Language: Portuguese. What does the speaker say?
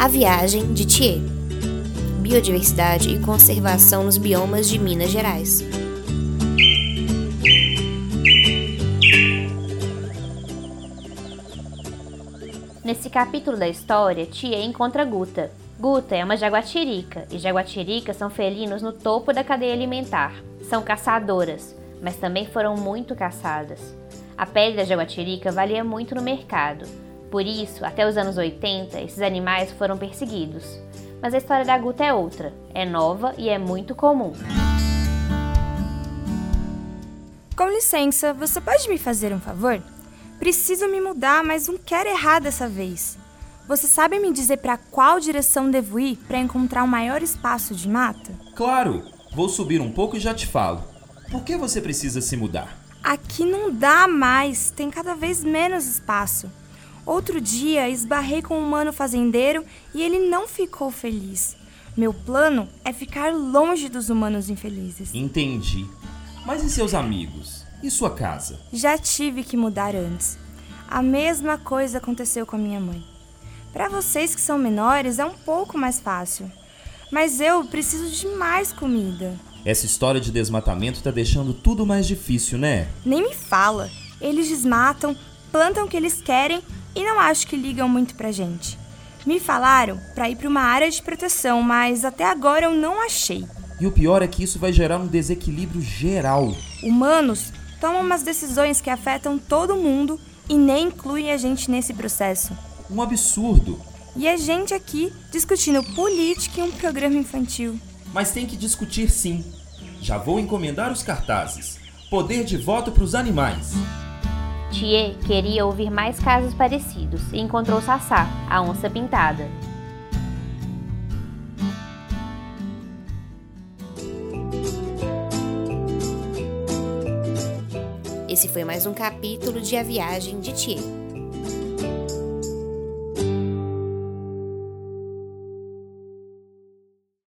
A Viagem de Thier Biodiversidade e conservação nos biomas de Minas Gerais. Nesse capítulo da história, Thier encontra Guta. Guta é uma jaguatirica, e jaguatiricas são felinos no topo da cadeia alimentar. São caçadoras, mas também foram muito caçadas. A pele da jaguatirica valia muito no mercado, por isso, até os anos 80, esses animais foram perseguidos. Mas a história da Guta é outra, é nova e é muito comum. Com licença, você pode me fazer um favor? Preciso me mudar, mas não quero errar dessa vez. Você sabe me dizer para qual direção devo ir para encontrar um maior espaço de mata? Claro! Vou subir um pouco e já te falo. Por que você precisa se mudar? Aqui não dá mais, tem cada vez menos espaço. Outro dia esbarrei com um humano fazendeiro e ele não ficou feliz. Meu plano é ficar longe dos humanos infelizes. Entendi. Mas e seus amigos? E sua casa? Já tive que mudar antes. A mesma coisa aconteceu com a minha mãe. Para vocês que são menores é um pouco mais fácil. Mas eu preciso de mais comida. Essa história de desmatamento tá deixando tudo mais difícil, né? Nem me fala. Eles desmatam, plantam o que eles querem e não acho que ligam muito pra gente. Me falaram para ir para uma área de proteção, mas até agora eu não achei. E o pior é que isso vai gerar um desequilíbrio geral. Humanos tomam umas decisões que afetam todo mundo e nem incluem a gente nesse processo. Um absurdo. E a gente aqui discutindo política em um programa infantil. Mas tem que discutir sim. Já vou encomendar os cartazes. Poder de voto para os animais. Thier queria ouvir mais casos parecidos e encontrou Sassá, a onça pintada. Esse foi mais um capítulo de A Viagem de Thier.